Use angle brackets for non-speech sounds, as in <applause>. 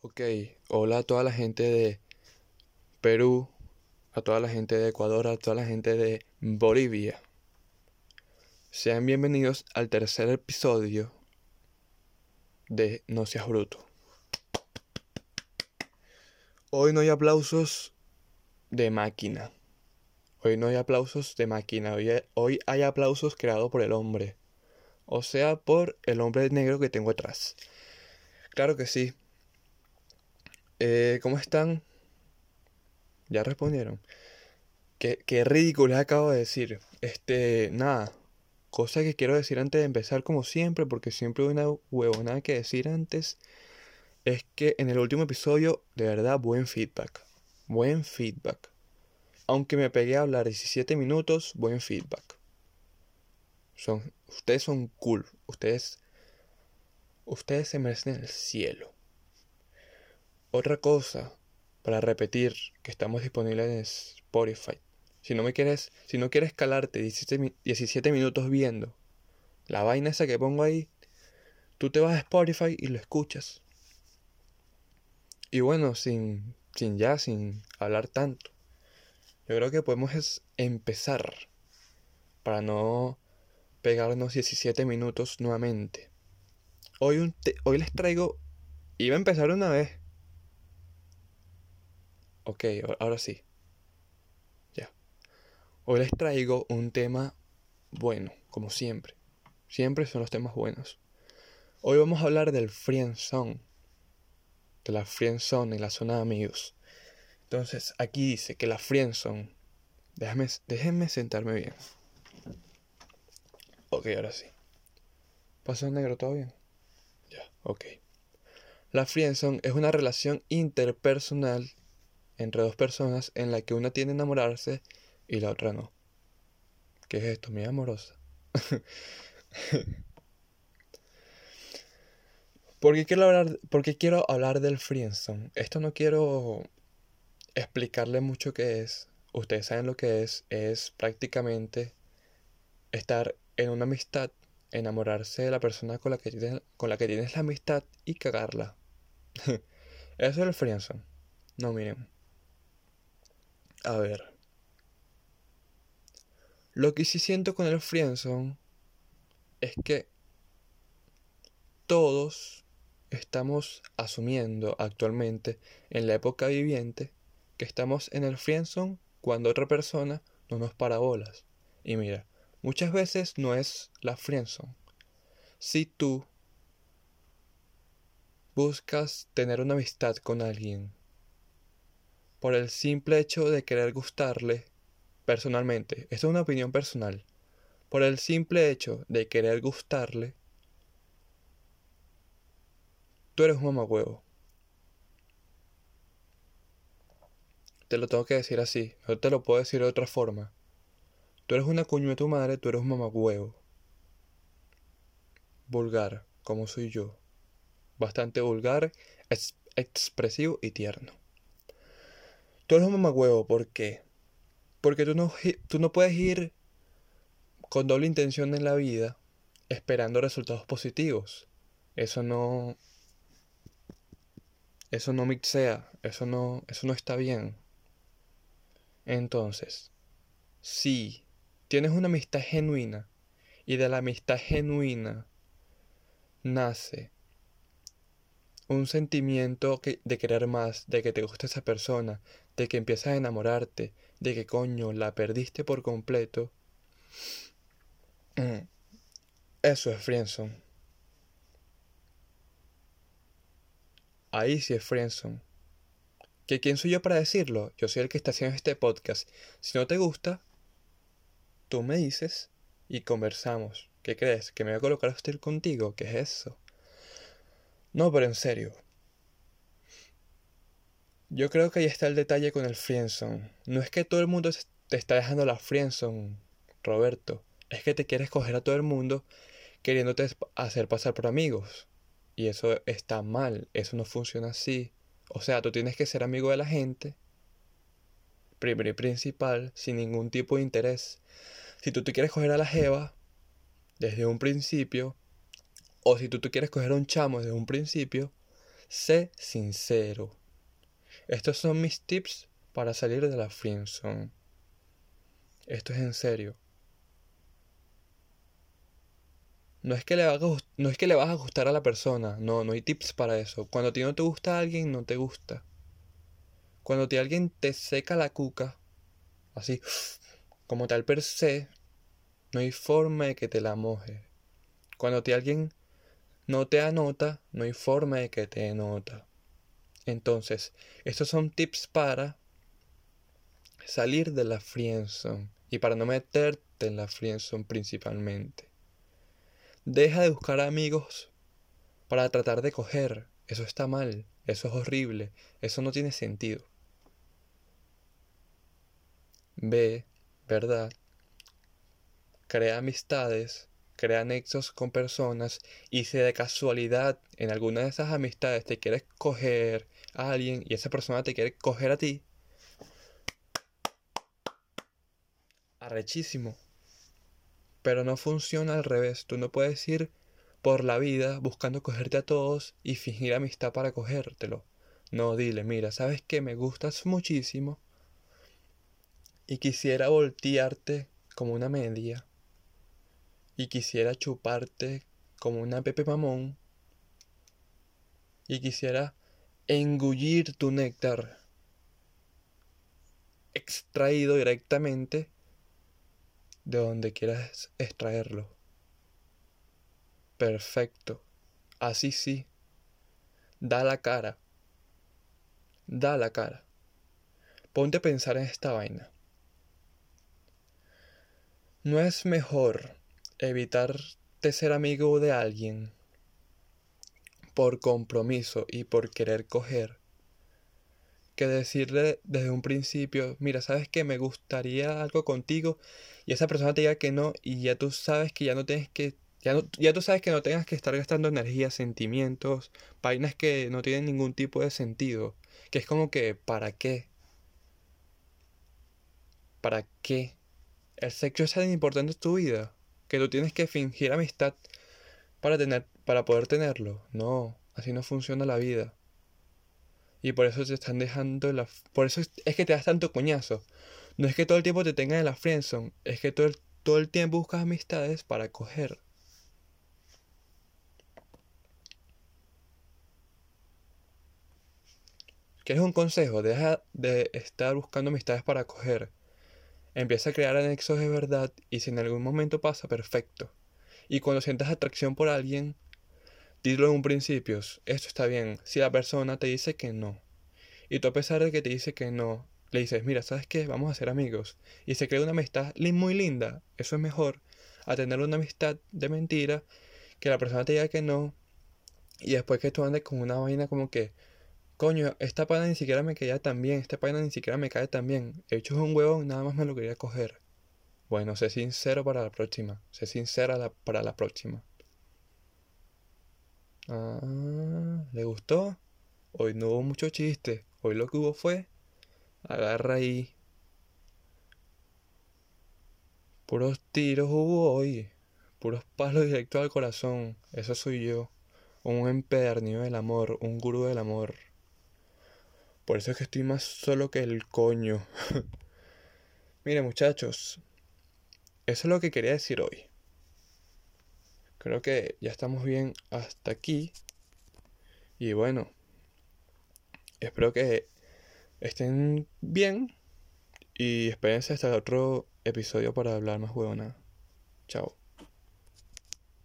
Ok, hola a toda la gente de Perú, a toda la gente de Ecuador, a toda la gente de Bolivia. Sean bienvenidos al tercer episodio de No seas bruto. Hoy no hay aplausos de máquina. Hoy no hay aplausos de máquina. Hoy hay, hoy hay aplausos creados por el hombre. O sea, por el hombre negro que tengo atrás. Claro que sí. Eh, ¿Cómo están? Ya respondieron. Qué, qué ridículo acabo de decir. Este, nada. Cosa que quiero decir antes de empezar, como siempre, porque siempre hay una huevonada que decir antes. Es que en el último episodio, de verdad, buen feedback. Buen feedback. Aunque me pegué a hablar 17 minutos, buen feedback. Son, ustedes son cool. Ustedes, ustedes se merecen el cielo. Otra cosa, para repetir, que estamos disponibles en Spotify. Si no me quieres, si no quieres calarte 17, minutos viendo la vaina esa que pongo ahí, tú te vas a Spotify y lo escuchas. Y bueno, sin, sin ya, sin hablar tanto. Yo creo que podemos empezar para no pegarnos 17 minutos nuevamente. Hoy, hoy les traigo, iba a empezar una vez, Ok, ahora sí. Ya. Hoy les traigo un tema bueno, como siempre. Siempre son los temas buenos. Hoy vamos a hablar del friendzone. De la friendzone en la zona de amigos. Entonces, aquí dice que la friendzone. Déjame, déjenme sentarme bien. Ok, ahora sí. ¿Pasó negro todo bien? Ya, ok. La friendzone es una relación interpersonal entre dos personas en la que una tiene a enamorarse y la otra no. ¿Qué es esto? Mi amorosa. <laughs> ¿Por qué, quiero hablar, ¿Por quiero hablar del friendzone? Esto no quiero explicarle mucho qué es. Ustedes saben lo que es. Es prácticamente estar en una amistad, enamorarse de la persona con la que tienes, con la, que tienes la amistad y cagarla. <laughs> Eso es el friendzone. No, miren. A ver. Lo que sí siento con el friendzone es que todos estamos asumiendo actualmente en la época viviente que estamos en el friendzone cuando otra persona no nos para bolas. Y mira, muchas veces no es la friendzone. Si tú buscas tener una amistad con alguien por el simple hecho de querer gustarle personalmente. Esto es una opinión personal. Por el simple hecho de querer gustarle, tú eres un mamagüevo. Te lo tengo que decir así, no te lo puedo decir de otra forma. Tú eres una cuño de tu madre, tú eres un mamagüevo. Vulgar, como soy yo. Bastante vulgar, expresivo y tierno. Tú eres un mamagüevo, ¿por qué? Porque tú no, tú no puedes ir con doble intención en la vida esperando resultados positivos. Eso no. Eso no mixea. Eso no. Eso no está bien. Entonces, si tienes una amistad genuina y de la amistad genuina nace un sentimiento de querer más, de que te gusta esa persona, de que empiezas a enamorarte, de que coño la perdiste por completo. Mm, eso es friendzone. Ahí sí es friendzone. ¿Que quién soy yo para decirlo? Yo soy el que está haciendo este podcast. Si no te gusta, tú me dices y conversamos. ¿Qué crees? ¿Que me voy a colocar a usted contigo? ¿Qué es eso? No, pero en serio. Yo creo que ahí está el detalle con el friendzone. No es que todo el mundo te está dejando la friendzone, Roberto. Es que te quieres coger a todo el mundo queriéndote hacer pasar por amigos. Y eso está mal, eso no funciona así. O sea, tú tienes que ser amigo de la gente, primero y principal, sin ningún tipo de interés. Si tú te quieres coger a la jeva, desde un principio, o si tú te quieres coger a un chamo desde un principio, Sé sincero. Estos son mis tips para salir de la friendzone. Esto es en serio. No es, que le no es que le vas a gustar a la persona, no, no hay tips para eso. Cuando a ti no te gusta a alguien, no te gusta. Cuando a ti alguien te seca la cuca, así, como tal per se, no hay forma de que te la moje. Cuando a ti alguien no te anota, no hay forma de que te nota. Entonces, estos son tips para salir de la friendzone y para no meterte en la friendzone principalmente. Deja de buscar amigos para tratar de coger. Eso está mal, eso es horrible, eso no tiene sentido. Ve, ¿verdad? Crea amistades, crea nexos con personas y si de casualidad en alguna de esas amistades te quieres coger a alguien y esa persona te quiere coger a ti, arrechísimo. Pero no funciona al revés. Tú no puedes ir por la vida buscando cogerte a todos y fingir amistad para cogértelo. No, dile, mira, sabes que me gustas muchísimo y quisiera voltearte como una media y quisiera chuparte como una Pepe Mamón y quisiera engullir tu néctar extraído directamente de donde quieras extraerlo. Perfecto. Así sí. Da la cara. Da la cara. Ponte a pensar en esta vaina. ¿No es mejor evitar de ser amigo de alguien por compromiso y por querer coger que decirle desde un principio, mira, sabes que me gustaría algo contigo y esa persona te diga que no y ya tú sabes que ya no tienes que ya, no, ya tú sabes que no tengas que estar gastando energía, sentimientos, vainas que no tienen ningún tipo de sentido, que es como que ¿para qué? ¿Para qué? El sexo es tan importante en tu vida que tú tienes que fingir amistad para tener para poder tenerlo. No, así no funciona la vida. Y por eso te están dejando la... Por eso es que te das tanto coñazo. No es que todo el tiempo te tengan en la friendzone. Es que todo el, todo el tiempo buscas amistades para coger. ¿Quieres un consejo? Deja de estar buscando amistades para coger. Empieza a crear anexos de verdad y si en algún momento pasa, perfecto. Y cuando sientas atracción por alguien, Dilo en un principio, esto está bien. Si la persona te dice que no, y tú a pesar de que te dice que no, le dices, mira, ¿sabes qué? Vamos a ser amigos. Y se crea una amistad muy linda. Eso es mejor a tener una amistad de mentira, que la persona te diga que no, y después que tú andes con una vaina como que, coño, esta pana ni siquiera me caía tan bien, esta pana ni siquiera me cae tan bien. He hecho un huevo, nada más me lo quería coger. Bueno, sé sincero para la próxima. Sé sincera para la próxima. Ah, ¿le gustó? Hoy no hubo mucho chiste. Hoy lo que hubo fue. Agarra ahí. Puros tiros hubo hoy. Puros palos directos al corazón. Eso soy yo. Un empedernido del amor. Un gurú del amor. Por eso es que estoy más solo que el coño. <laughs> Mire muchachos. Eso es lo que quería decir hoy creo que ya estamos bien hasta aquí. Y bueno, espero que estén bien. Y espérense hasta el otro episodio para hablar más huevona. Chao.